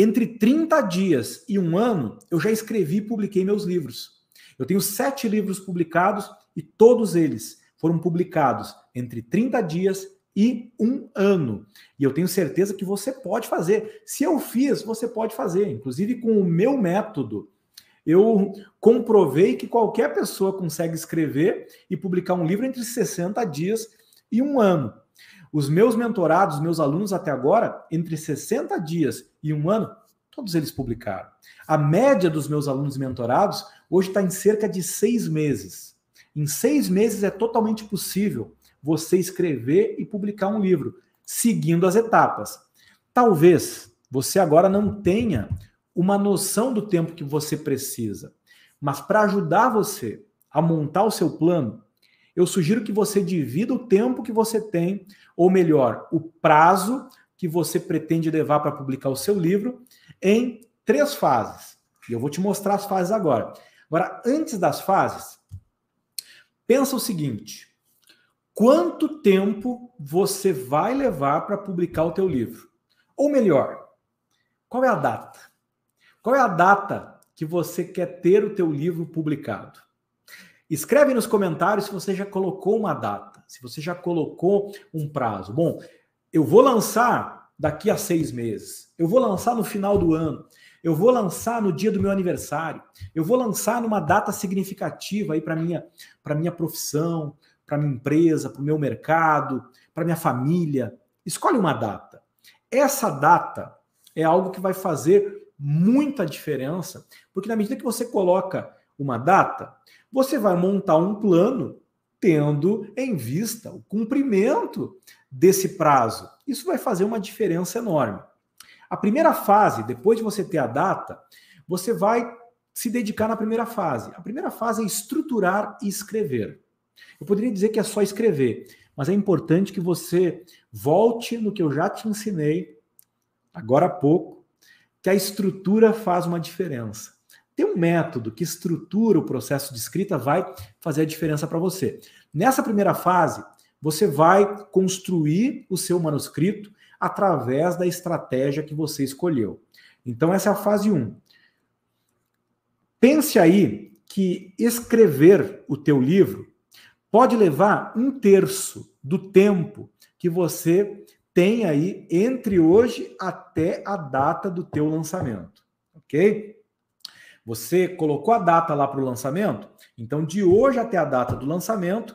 Entre 30 dias e um ano, eu já escrevi e publiquei meus livros. Eu tenho sete livros publicados e todos eles foram publicados entre 30 dias e um ano. E eu tenho certeza que você pode fazer. Se eu fiz, você pode fazer. Inclusive, com o meu método, eu comprovei que qualquer pessoa consegue escrever e publicar um livro entre 60 dias e um ano. Os meus mentorados, meus alunos até agora, entre 60 dias e um ano, todos eles publicaram. A média dos meus alunos mentorados hoje está em cerca de seis meses. Em seis meses é totalmente possível você escrever e publicar um livro, seguindo as etapas. Talvez você agora não tenha uma noção do tempo que você precisa, mas para ajudar você a montar o seu plano, eu sugiro que você divida o tempo que você tem, ou melhor, o prazo que você pretende levar para publicar o seu livro, em três fases. E eu vou te mostrar as fases agora. Agora, antes das fases, pensa o seguinte: quanto tempo você vai levar para publicar o teu livro? Ou melhor, qual é a data? Qual é a data que você quer ter o teu livro publicado? Escreve nos comentários se você já colocou uma data, se você já colocou um prazo. Bom, eu vou lançar daqui a seis meses, eu vou lançar no final do ano, eu vou lançar no dia do meu aniversário, eu vou lançar numa data significativa aí para minha para minha profissão, para minha empresa, para o meu mercado, para minha família. Escolhe uma data. Essa data é algo que vai fazer muita diferença, porque na medida que você coloca uma data, você vai montar um plano tendo em vista o cumprimento desse prazo. Isso vai fazer uma diferença enorme. A primeira fase, depois de você ter a data, você vai se dedicar na primeira fase. A primeira fase é estruturar e escrever. Eu poderia dizer que é só escrever, mas é importante que você volte no que eu já te ensinei agora há pouco, que a estrutura faz uma diferença ter um método que estrutura o processo de escrita vai fazer a diferença para você. Nessa primeira fase, você vai construir o seu manuscrito através da estratégia que você escolheu. Então, essa é a fase 1. Pense aí que escrever o teu livro pode levar um terço do tempo que você tem aí entre hoje até a data do teu lançamento, ok? Você colocou a data lá para o lançamento? Então, de hoje até a data do lançamento,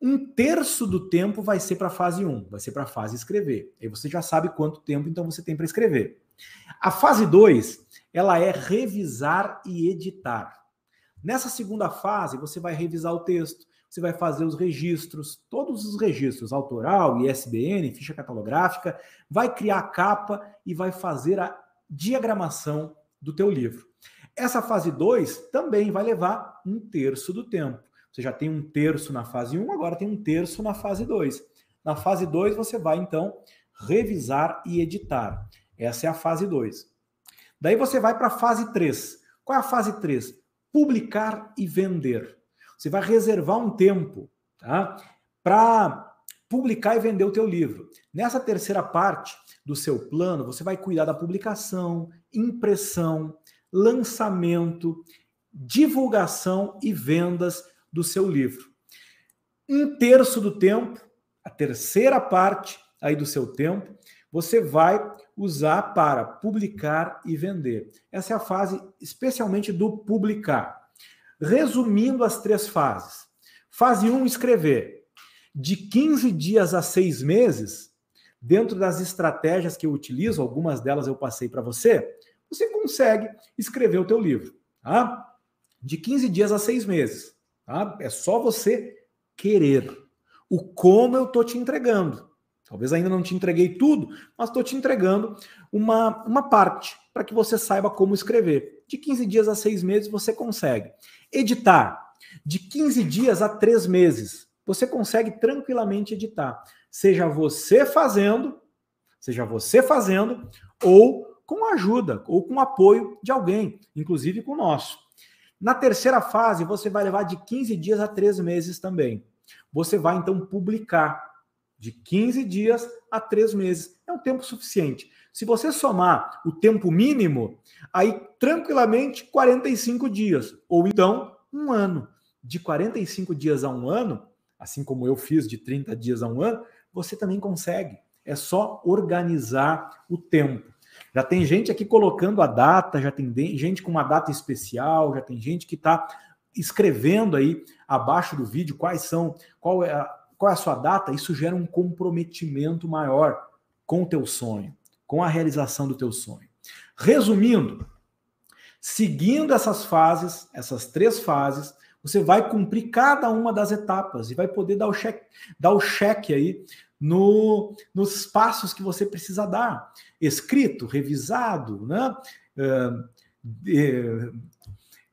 um terço do tempo vai ser para a fase 1, vai ser para a fase escrever. Aí você já sabe quanto tempo então você tem para escrever. A fase 2, ela é revisar e editar. Nessa segunda fase, você vai revisar o texto, você vai fazer os registros, todos os registros, autoral, ISBN, ficha catalográfica, vai criar a capa e vai fazer a diagramação do teu livro. Essa fase 2 também vai levar um terço do tempo. Você já tem um terço na fase 1, um, agora tem um terço na fase 2. Na fase 2, você vai então revisar e editar. Essa é a fase 2. Daí você vai para a fase 3. Qual é a fase 3? Publicar e vender. Você vai reservar um tempo tá? para publicar e vender o teu livro. Nessa terceira parte do seu plano, você vai cuidar da publicação, impressão, lançamento, divulgação e vendas do seu livro. Um terço do tempo, a terceira parte aí do seu tempo, você vai usar para publicar e vender. Essa é a fase especialmente do publicar. Resumindo as três fases. Fase 1, um, escrever. De 15 dias a 6 meses, dentro das estratégias que eu utilizo, algumas delas eu passei para você, você consegue escrever o teu livro. Tá? De 15 dias a 6 meses. Tá? É só você querer. O como eu estou te entregando. Talvez ainda não te entreguei tudo, mas estou te entregando uma, uma parte para que você saiba como escrever. De 15 dias a 6 meses você consegue. Editar. De 15 dias a 3 meses. Você consegue tranquilamente editar. Seja você fazendo, seja você fazendo, ou com ajuda, ou com apoio de alguém, inclusive com o nosso. Na terceira fase, você vai levar de 15 dias a 3 meses também. Você vai então publicar de 15 dias a 3 meses. É um tempo suficiente. Se você somar o tempo mínimo, aí tranquilamente 45 dias, ou então um ano. De 45 dias a um ano, assim como eu fiz de 30 dias a um ano, você também consegue. É só organizar o tempo. Já tem gente aqui colocando a data, já tem gente com uma data especial, já tem gente que está escrevendo aí abaixo do vídeo quais são, qual é, a, qual é a sua data. Isso gera um comprometimento maior com o teu sonho, com a realização do teu sonho. Resumindo, seguindo essas fases, essas três fases, você vai cumprir cada uma das etapas e vai poder dar o cheque, dar o cheque aí no, nos passos que você precisa dar. Escrito, revisado, né? Uh,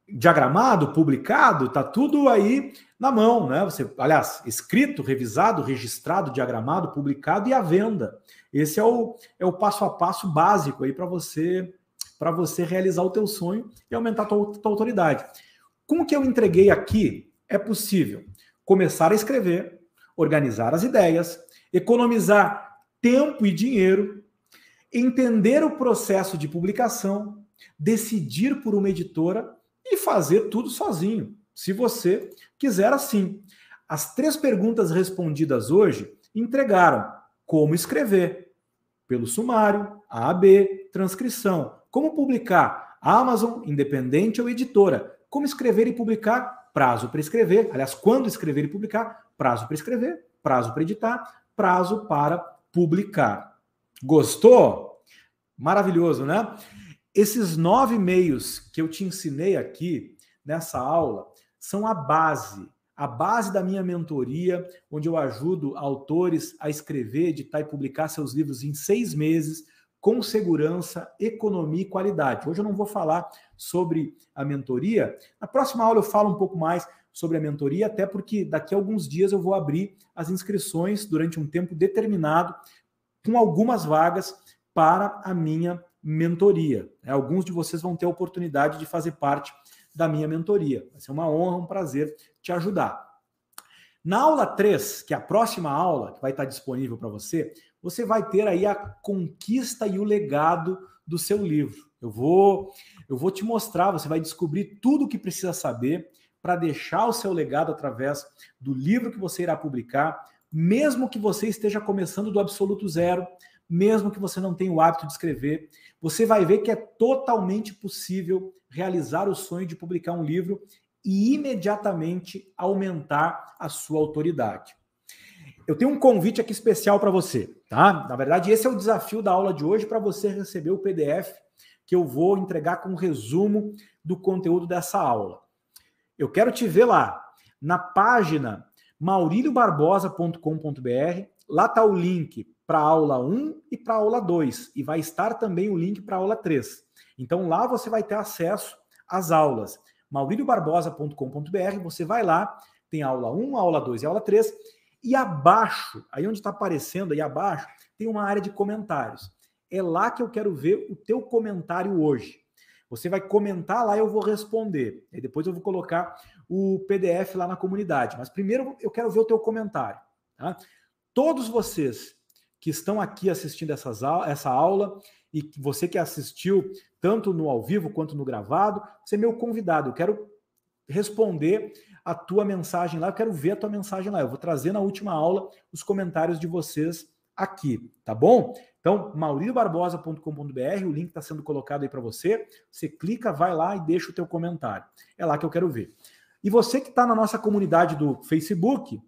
diagramado, publicado, tá tudo aí na mão, né? Você, aliás, escrito, revisado, registrado, diagramado, publicado e à venda. Esse é o, é o passo a passo básico aí para você para você realizar o teu sonho e aumentar a tua, tua autoridade. Com o que eu entreguei aqui, é possível começar a escrever, organizar as ideias, economizar tempo e dinheiro, entender o processo de publicação, decidir por uma editora e fazer tudo sozinho, se você quiser assim. As três perguntas respondidas hoje entregaram como escrever, pelo sumário, A-B, transcrição, como publicar, Amazon, independente ou editora, como escrever e publicar, prazo para escrever, aliás, quando escrever e publicar, prazo para escrever, prazo para editar, prazo para publicar. Gostou? Maravilhoso, né? Esses nove meios que eu te ensinei aqui nessa aula são a base, a base da minha mentoria, onde eu ajudo autores a escrever, editar e publicar seus livros em seis meses, com segurança, economia e qualidade. Hoje eu não vou falar sobre a mentoria. Na próxima aula eu falo um pouco mais sobre a mentoria, até porque daqui a alguns dias eu vou abrir as inscrições durante um tempo determinado, com algumas vagas para a minha mentoria. É, alguns de vocês vão ter a oportunidade de fazer parte da minha mentoria. Vai ser uma honra, um prazer te ajudar. Na aula 3, que é a próxima aula que vai estar disponível para você, você vai ter aí a conquista e o legado do seu livro. Eu vou eu vou te mostrar, você vai descobrir tudo o que precisa saber para deixar o seu legado através do livro que você irá publicar, mesmo que você esteja começando do absoluto zero, mesmo que você não tenha o hábito de escrever, você vai ver que é totalmente possível realizar o sonho de publicar um livro e imediatamente aumentar a sua autoridade. Eu tenho um convite aqui especial para você, tá? Na verdade, esse é o desafio da aula de hoje para você receber o PDF que eu vou entregar com um resumo do conteúdo dessa aula. Eu quero te ver lá na página mauriliobarbosa.com.br. Lá está o link para aula 1 e para aula 2. E vai estar também o link para aula 3. Então lá você vai ter acesso às aulas. mauriliobarbosa.com.br, você vai lá, tem aula 1, a aula 2 e aula 3. E abaixo, aí onde está aparecendo aí abaixo, tem uma área de comentários. É lá que eu quero ver o teu comentário hoje. Você vai comentar lá eu vou responder. E depois eu vou colocar o PDF lá na comunidade. Mas primeiro eu quero ver o teu comentário. Tá? Todos vocês que estão aqui assistindo essas, essa aula e você que assistiu tanto no ao vivo quanto no gravado, você é meu convidado. Eu quero responder a tua mensagem lá, eu quero ver a tua mensagem lá. Eu vou trazer na última aula os comentários de vocês aqui, tá bom? Então, mauriliobarbosa.com.br, o link está sendo colocado aí para você. Você clica, vai lá e deixa o teu comentário. É lá que eu quero ver. E você que está na nossa comunidade do Facebook,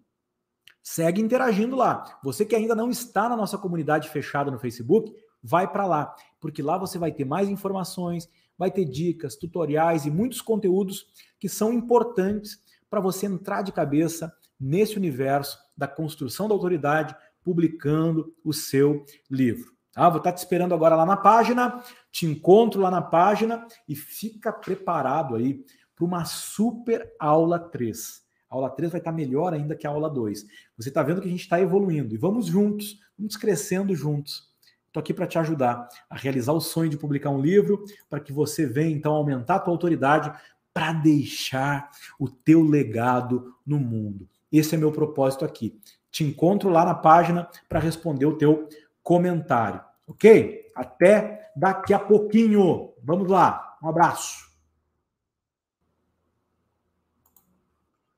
segue interagindo lá. Você que ainda não está na nossa comunidade fechada no Facebook, vai para lá, porque lá você vai ter mais informações, vai ter dicas, tutoriais e muitos conteúdos que são importantes para você entrar de cabeça nesse universo da construção da autoridade, publicando o seu livro. Ah, vou estar te esperando agora lá na página, te encontro lá na página e fica preparado aí para uma super aula 3. A aula 3 vai estar melhor ainda que a aula 2. Você está vendo que a gente está evoluindo e vamos juntos, vamos crescendo juntos. Estou aqui para te ajudar a realizar o sonho de publicar um livro, para que você venha então aumentar a tua autoridade para deixar o teu legado no mundo. Esse é meu propósito aqui. Te encontro lá na página para responder o teu comentário, ok? Até daqui a pouquinho. Vamos lá. Um abraço.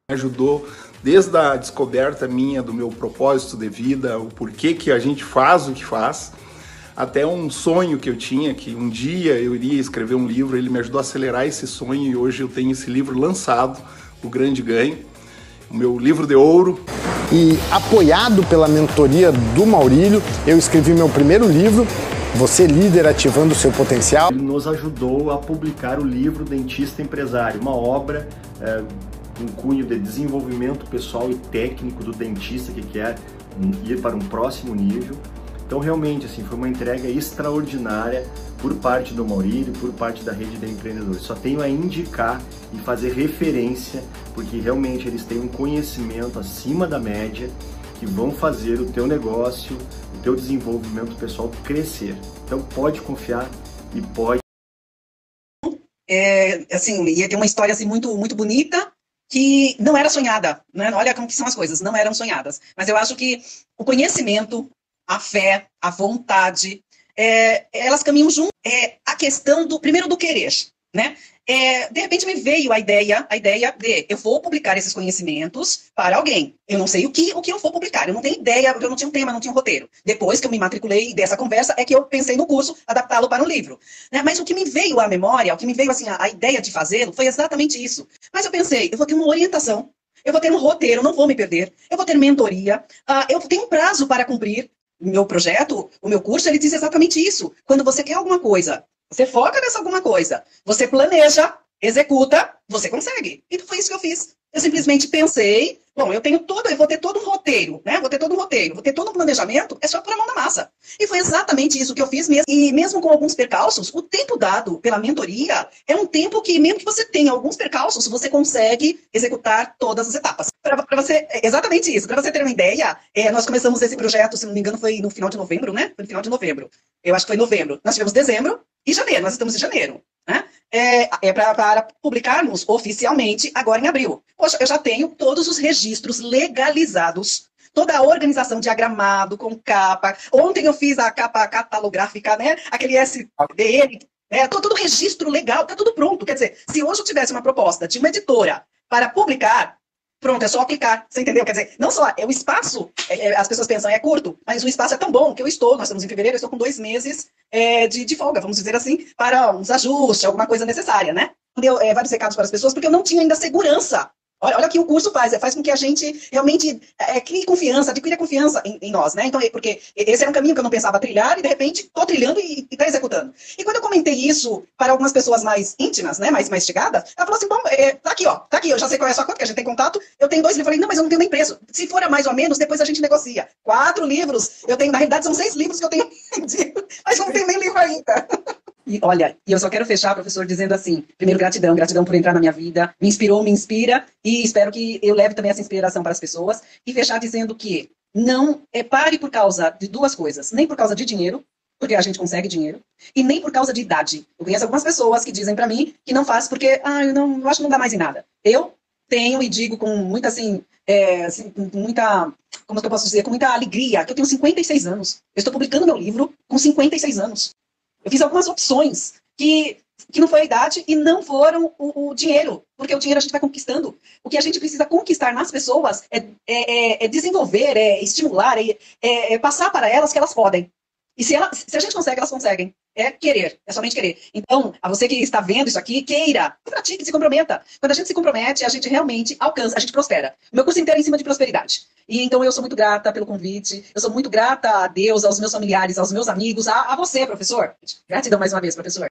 ajudou desde a descoberta minha do meu propósito de vida, o porquê que a gente faz o que faz, até um sonho que eu tinha que um dia eu iria escrever um livro, ele me ajudou a acelerar esse sonho e hoje eu tenho esse livro lançado, O Grande Ganho, o meu livro de ouro. E apoiado pela mentoria do Maurílio, eu escrevi meu primeiro livro, Você Líder Ativando o Seu Potencial. Ele nos ajudou a publicar o livro Dentista Empresário, uma obra é, um cunho de desenvolvimento pessoal e técnico do dentista que quer ir para um próximo nível. Então realmente assim foi uma entrega extraordinária por parte do Maurílio, por parte da rede de empreendedores. Só tenho a indicar e fazer referência, porque realmente eles têm um conhecimento acima da média que vão fazer o teu negócio, o teu desenvolvimento pessoal crescer. Então pode confiar e pode é, assim, ia ter uma história assim muito muito bonita, que não era sonhada, né? Olha como que são as coisas, não eram sonhadas. Mas eu acho que o conhecimento, a fé, a vontade, é, elas caminham junto. É, a questão do primeiro do querer, né? É, de repente me veio a ideia, a ideia de eu vou publicar esses conhecimentos para alguém. Eu não sei o que, o que eu vou publicar. Eu não tenho ideia, eu não tinha um tema, não tinha um roteiro. Depois que eu me matriculei dessa conversa, é que eu pensei no curso, adaptá-lo para um livro. Né? Mas o que me veio à memória, o que me veio assim, a, a ideia de fazê-lo, foi exatamente isso. Mas eu pensei, eu vou ter uma orientação, eu vou ter um roteiro, não vou me perder, eu vou ter mentoria, uh, eu tenho um prazo para cumprir. Meu projeto, o meu curso, ele diz exatamente isso. Quando você quer alguma coisa você foca nessa alguma coisa. Você planeja, executa, você consegue. Então foi isso que eu fiz. Eu simplesmente pensei, bom, eu tenho todo, eu vou ter todo um roteiro, né? Vou ter todo um roteiro, vou ter todo um planejamento, é só pôr a mão na massa. E foi exatamente isso que eu fiz mesmo. E mesmo com alguns percalços, o tempo dado pela mentoria é um tempo que, mesmo que você tenha alguns percalços, você consegue executar todas as etapas. Para você, é exatamente isso. Para você ter uma ideia, é, nós começamos esse projeto, se não me engano, foi no final de novembro, né? Foi no final de novembro. Eu acho que foi novembro. Nós tivemos dezembro, e janeiro, nós estamos em janeiro. Né? É, é para publicarmos oficialmente agora em abril. Poxa, eu já tenho todos os registros legalizados, toda a organização diagramado, com capa. Ontem eu fiz a capa catalográfica, né? Aquele SDN, né? todo, todo o registro legal, tá tudo pronto. Quer dizer, se hoje eu tivesse uma proposta de uma editora para publicar Pronto, é só aplicar. Você entendeu? Quer dizer, não só é o espaço, é, é, as pessoas pensam é curto, mas o espaço é tão bom que eu estou, nós estamos em fevereiro, eu estou com dois meses é, de, de folga, vamos dizer assim, para uns ajustes, alguma coisa necessária, né? Deu é, vários recados para as pessoas, porque eu não tinha ainda segurança Olha, olha o que o curso faz, é, faz com que a gente realmente é, crie confiança, adquira confiança em, em, nós, né? Então, é, porque esse era um caminho que eu não pensava trilhar e de repente estou trilhando e está executando. E quando eu comentei isso para algumas pessoas mais íntimas, né, mais, mais chegadas, ela falou assim, bom, é, tá aqui, ó, tá aqui, eu já sei qual é a sua conta, que a gente tem contato, eu tenho dois livros. Eu falei, não, mas eu não tenho nem preço. Se for a mais ou menos, depois a gente negocia. Quatro livros, eu tenho, na realidade são seis livros que eu tenho mas não tenho nem livro ainda. E olha, e eu só quero fechar, professor, dizendo assim: primeiro, gratidão, gratidão por entrar na minha vida, me inspirou, me inspira, e espero que eu leve também essa inspiração para as pessoas. E fechar dizendo que não é, pare por causa de duas coisas: nem por causa de dinheiro, porque a gente consegue dinheiro, e nem por causa de idade. Eu conheço algumas pessoas que dizem para mim que não faz porque, ah, eu não eu acho que não dá mais em nada. Eu tenho e digo com muita, assim, é, assim, muita, como é que eu posso dizer, com muita alegria, que eu tenho 56 anos. Eu estou publicando meu livro com 56 anos. Eu fiz algumas opções que, que não foi a idade e não foram o, o, dinheiro, porque o dinheiro a gente vai conquistando. O que a gente precisa conquistar nas pessoas é, é, é desenvolver, é estimular, é, é, passar para elas que elas podem. E se, ela, se a gente consegue, elas conseguem. É querer, é somente querer. Então, a você que está vendo isso aqui, queira, pratique, se comprometa. Quando a gente se compromete, a gente realmente alcança, a gente prospera. O meu curso inteiro é em cima de prosperidade. E então eu sou muito grata pelo convite, eu sou muito grata a Deus, aos meus familiares, aos meus amigos, a, a você, professor. Gratidão mais uma vez, professor.